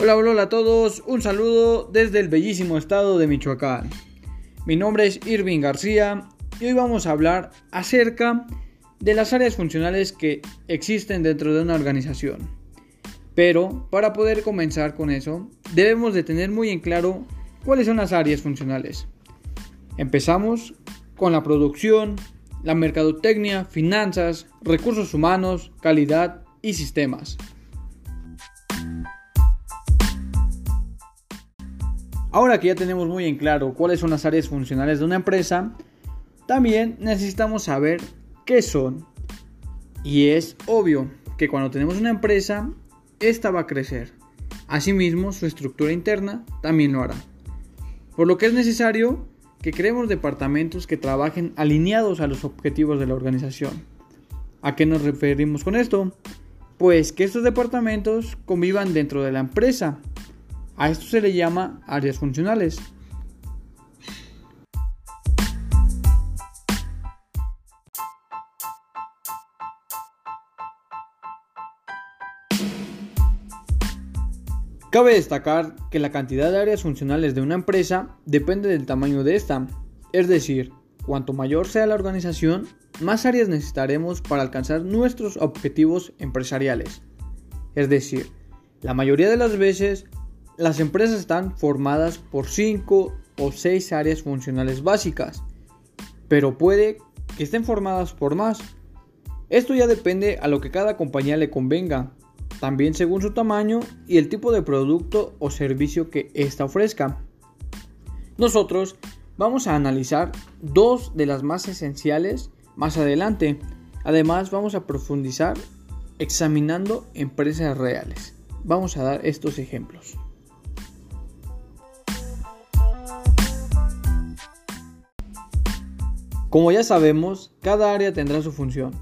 Hola, hola a todos, un saludo desde el bellísimo estado de Michoacán. Mi nombre es Irving García y hoy vamos a hablar acerca de las áreas funcionales que existen dentro de una organización. Pero para poder comenzar con eso, debemos de tener muy en claro cuáles son las áreas funcionales. Empezamos con la producción, la mercadotecnia, finanzas, recursos humanos, calidad y sistemas. Ahora que ya tenemos muy en claro cuáles son las áreas funcionales de una empresa, también necesitamos saber qué son. Y es obvio que cuando tenemos una empresa, esta va a crecer. Asimismo, su estructura interna también lo hará. Por lo que es necesario que creemos departamentos que trabajen alineados a los objetivos de la organización. ¿A qué nos referimos con esto? Pues que estos departamentos convivan dentro de la empresa a esto se le llama áreas funcionales. Cabe destacar que la cantidad de áreas funcionales de una empresa depende del tamaño de esta, es decir, cuanto mayor sea la organización, más áreas necesitaremos para alcanzar nuestros objetivos empresariales. Es decir, la mayoría de las veces las empresas están formadas por 5 o 6 áreas funcionales básicas, pero puede que estén formadas por más. Esto ya depende a lo que cada compañía le convenga, también según su tamaño y el tipo de producto o servicio que ésta ofrezca. Nosotros vamos a analizar dos de las más esenciales más adelante. Además vamos a profundizar examinando empresas reales. Vamos a dar estos ejemplos. Como ya sabemos, cada área tendrá su función,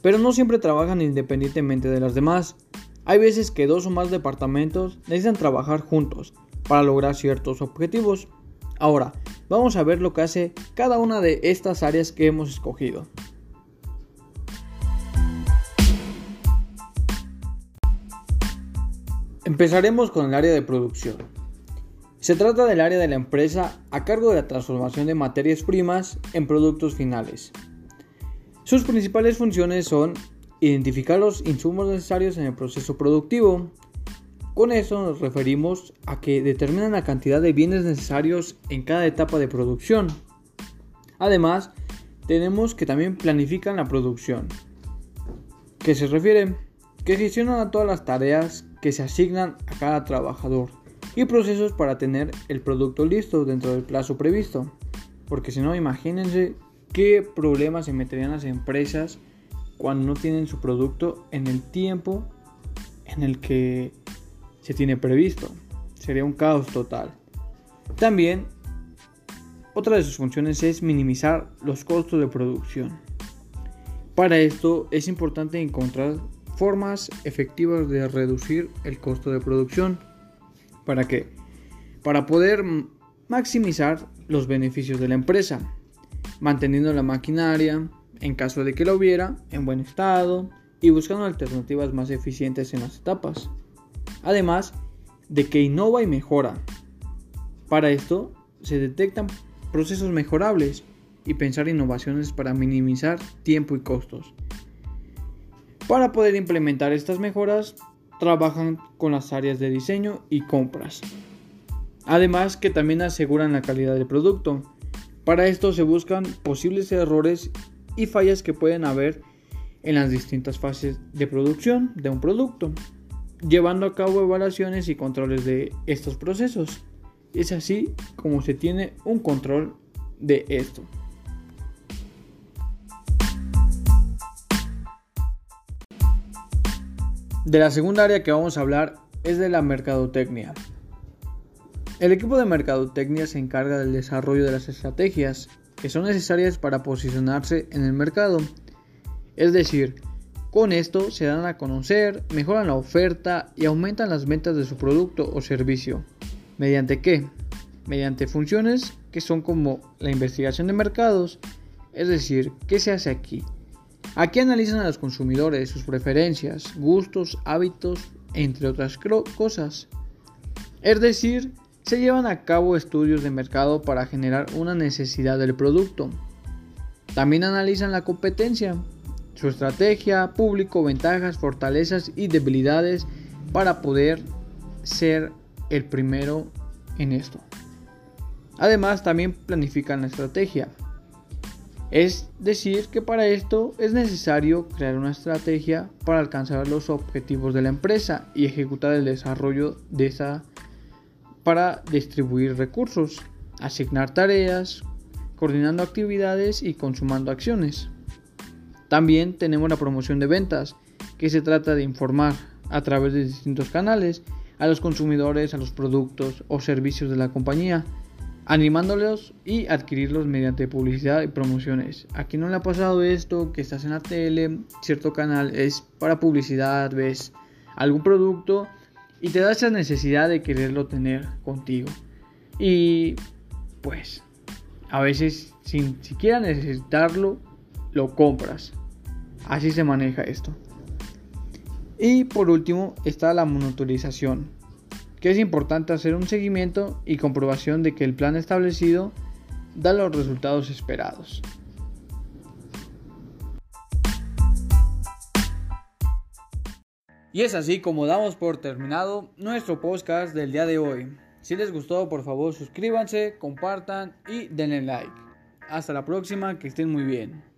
pero no siempre trabajan independientemente de las demás. Hay veces que dos o más departamentos necesitan trabajar juntos para lograr ciertos objetivos. Ahora, vamos a ver lo que hace cada una de estas áreas que hemos escogido. Empezaremos con el área de producción. Se trata del área de la empresa a cargo de la transformación de materias primas en productos finales. Sus principales funciones son identificar los insumos necesarios en el proceso productivo. Con eso nos referimos a que determinan la cantidad de bienes necesarios en cada etapa de producción. Además, tenemos que también planifican la producción. ¿Qué se refiere? Que gestionan a todas las tareas que se asignan a cada trabajador y procesos para tener el producto listo dentro del plazo previsto. Porque si no, imagínense qué problemas se meterían las empresas cuando no tienen su producto en el tiempo en el que se tiene previsto. Sería un caos total. También, otra de sus funciones es minimizar los costos de producción. Para esto es importante encontrar formas efectivas de reducir el costo de producción ¿Para qué? Para poder maximizar los beneficios de la empresa, manteniendo la maquinaria, en caso de que la hubiera, en buen estado y buscando alternativas más eficientes en las etapas. Además de que innova y mejora. Para esto se detectan procesos mejorables y pensar innovaciones para minimizar tiempo y costos. Para poder implementar estas mejoras trabajan con las áreas de diseño y compras. Además que también aseguran la calidad del producto. Para esto se buscan posibles errores y fallas que pueden haber en las distintas fases de producción de un producto, llevando a cabo evaluaciones y controles de estos procesos. Es así como se tiene un control de esto. De la segunda área que vamos a hablar es de la mercadotecnia. El equipo de mercadotecnia se encarga del desarrollo de las estrategias que son necesarias para posicionarse en el mercado. Es decir, con esto se dan a conocer, mejoran la oferta y aumentan las ventas de su producto o servicio. ¿Mediante qué? Mediante funciones que son como la investigación de mercados, es decir, ¿qué se hace aquí? Aquí analizan a los consumidores, sus preferencias, gustos, hábitos, entre otras cosas. Es decir, se llevan a cabo estudios de mercado para generar una necesidad del producto. También analizan la competencia, su estrategia, público, ventajas, fortalezas y debilidades para poder ser el primero en esto. Además, también planifican la estrategia. Es decir, que para esto es necesario crear una estrategia para alcanzar los objetivos de la empresa y ejecutar el desarrollo de esa para distribuir recursos, asignar tareas, coordinando actividades y consumando acciones. También tenemos la promoción de ventas, que se trata de informar a través de distintos canales a los consumidores, a los productos o servicios de la compañía, animándolos y adquirirlos mediante publicidad y promociones. Aquí no le ha pasado esto, que estás en la tele, cierto canal es para publicidad, ves algún producto y te da esa necesidad de quererlo tener contigo. Y pues a veces sin siquiera necesitarlo, lo compras. Así se maneja esto. Y por último está la monitorización, que es importante hacer un seguimiento y comprobación de que el plan establecido da los resultados esperados. Y es así como damos por terminado nuestro podcast del día de hoy. Si les gustó, por favor suscríbanse, compartan y denle like. Hasta la próxima, que estén muy bien.